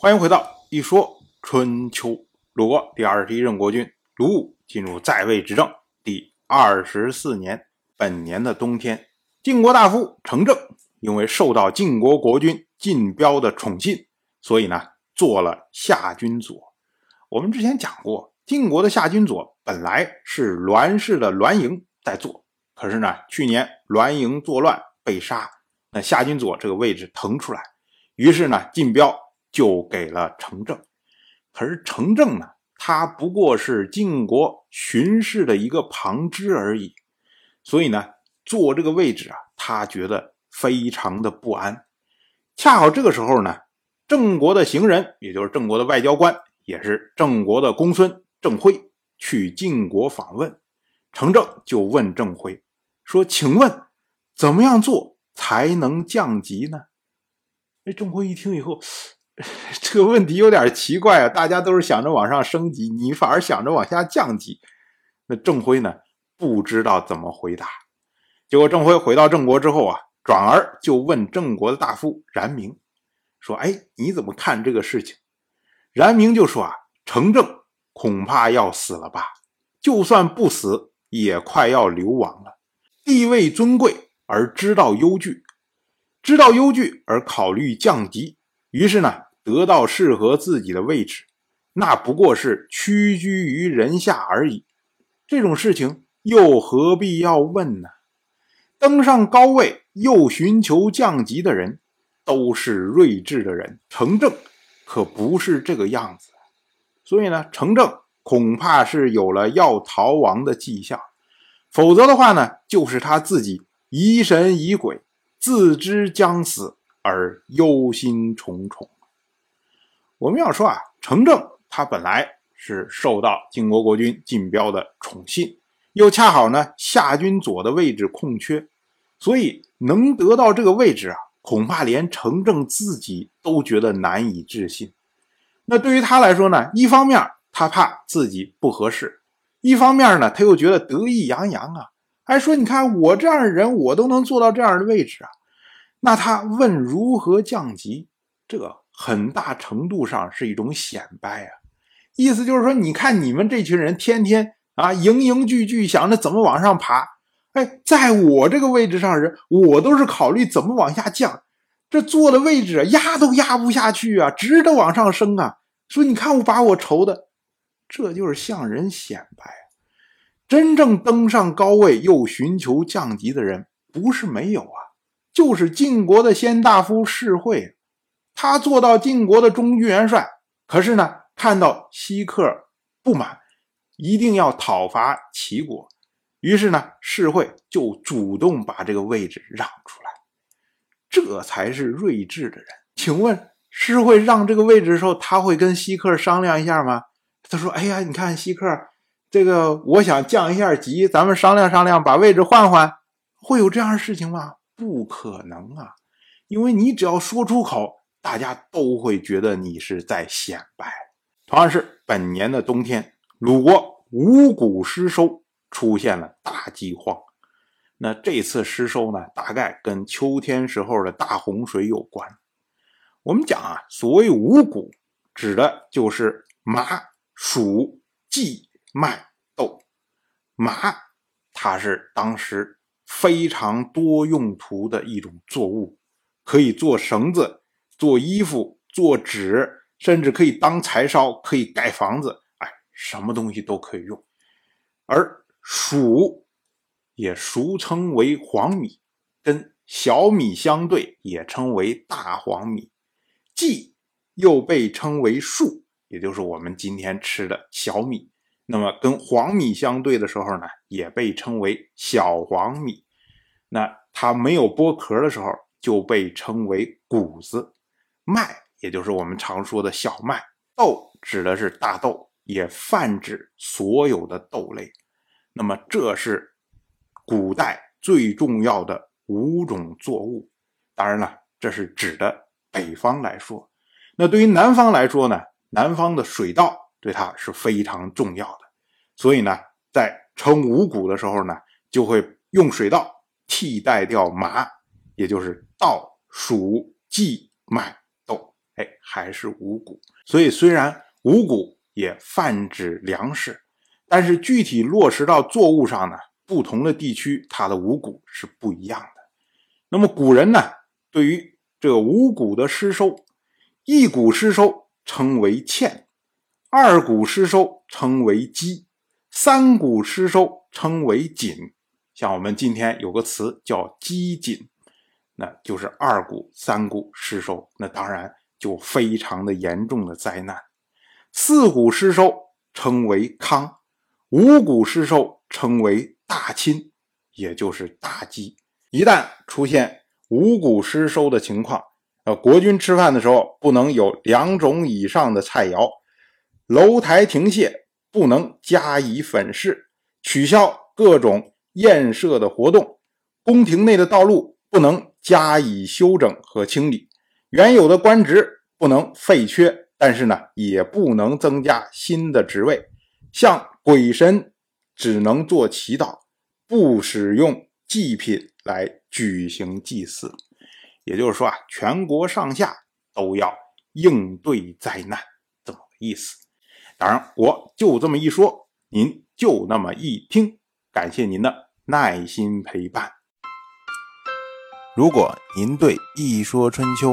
欢迎回到一说春秋。鲁国第二十一任国君鲁武进入在位执政第二十四年，本年的冬天，晋国大夫程正因为受到晋国国君晋彪的宠信，所以呢做了夏军佐。我们之前讲过，晋国的夏军佐本来是栾氏的栾盈在做，可是呢去年栾盈作乱被杀，那夏军佐这个位置腾出来，于是呢晋彪。就给了程正，可是程正呢，他不过是晋国巡视的一个旁支而已，所以呢，坐这个位置啊，他觉得非常的不安。恰好这个时候呢，郑国的行人，也就是郑国的外交官，也是郑国的公孙郑辉，去晋国访问，程正就问郑辉说：“请问，怎么样做才能降级呢？”哎，郑辉一听以后。这个问题有点奇怪啊！大家都是想着往上升级，你反而想着往下降级。那郑辉呢？不知道怎么回答。结果郑辉回到郑国之后啊，转而就问郑国的大夫冉明说：“哎，你怎么看这个事情？”冉明就说：“啊，程正恐怕要死了吧？就算不死，也快要流亡了。地位尊贵而知道忧惧，知道忧惧而考虑降级。于是呢。”得到适合自己的位置，那不过是屈居于人下而已。这种事情又何必要问呢？登上高位又寻求降级的人，都是睿智的人。程正可不是这个样子，所以呢，程正恐怕是有了要逃亡的迹象。否则的话呢，就是他自己疑神疑鬼，自知将死而忧心忡忡。我们要说啊，程正他本来是受到晋国国君晋彪的宠信，又恰好呢夏军佐的位置空缺，所以能得到这个位置啊，恐怕连程正自己都觉得难以置信。那对于他来说呢，一方面他怕自己不合适，一方面呢他又觉得得意洋洋啊，还说你看我这样的人，我都能做到这样的位置啊。那他问如何降级，这？很大程度上是一种显摆啊，意思就是说，你看你们这群人天天啊，营营聚聚想着怎么往上爬，哎，在我这个位置上人，我都是考虑怎么往下降，这坐的位置压都压不下去啊，值得往上升啊。说你看我把我愁的，这就是向人显摆。真正登上高位又寻求降级的人，不是没有啊，就是晋国的先大夫士会。他做到晋国的中军元帅，可是呢，看到西克不满，一定要讨伐齐国，于是呢，士会就主动把这个位置让出来，这才是睿智的人。请问，士会让这个位置的时候，他会跟西克商量一下吗？他说：“哎呀，你看西克，这个我想降一下级，咱们商量商量，把位置换换，会有这样的事情吗？不可能啊，因为你只要说出口。”大家都会觉得你是在显摆。同样是本年的冬天，鲁国五谷失收，出现了大饥荒。那这次失收呢，大概跟秋天时候的大洪水有关。我们讲啊，所谓五谷，指的就是麻、黍、稷、麦、豆。麻，它是当时非常多用途的一种作物，可以做绳子。做衣服、做纸，甚至可以当柴烧，可以盖房子，哎，什么东西都可以用。而黍也俗称为黄米，跟小米相对，也称为大黄米。稷又被称为粟，也就是我们今天吃的小米。那么跟黄米相对的时候呢，也被称为小黄米。那它没有剥壳的时候，就被称为谷子。麦，也就是我们常说的小麦；豆指的是大豆，也泛指所有的豆类。那么，这是古代最重要的五种作物。当然了，这是指的北方来说。那对于南方来说呢？南方的水稻对它是非常重要的。所以呢，在称五谷的时候呢，就会用水稻替代掉麻，也就是稻、黍、稷、麦。哎，还是五谷。所以虽然五谷也泛指粮食，但是具体落实到作物上呢，不同的地区它的五谷是不一样的。那么古人呢，对于这五谷的失收，一谷失收称为欠，二谷失收称为饥，三谷失收称为紧。像我们今天有个词叫“饥馑”，那就是二谷、三谷失收，那当然就非常的严重的灾难。四谷失收称为康，五谷失收称为大侵，也就是大饥。一旦出现五谷失收的情况，呃，国君吃饭的时候不能有两种以上的菜肴，楼台亭榭不能加以粉饰，取消各种。宴设的活动，宫廷内的道路不能加以修整和清理，原有的官职不能废缺，但是呢，也不能增加新的职位。向鬼神只能做祈祷，不使用祭品来举行祭祀。也就是说啊，全国上下都要应对灾难，这么个意思。当然，我就这么一说，您就那么一听，感谢您的。耐心陪伴。如果您对《一说春秋》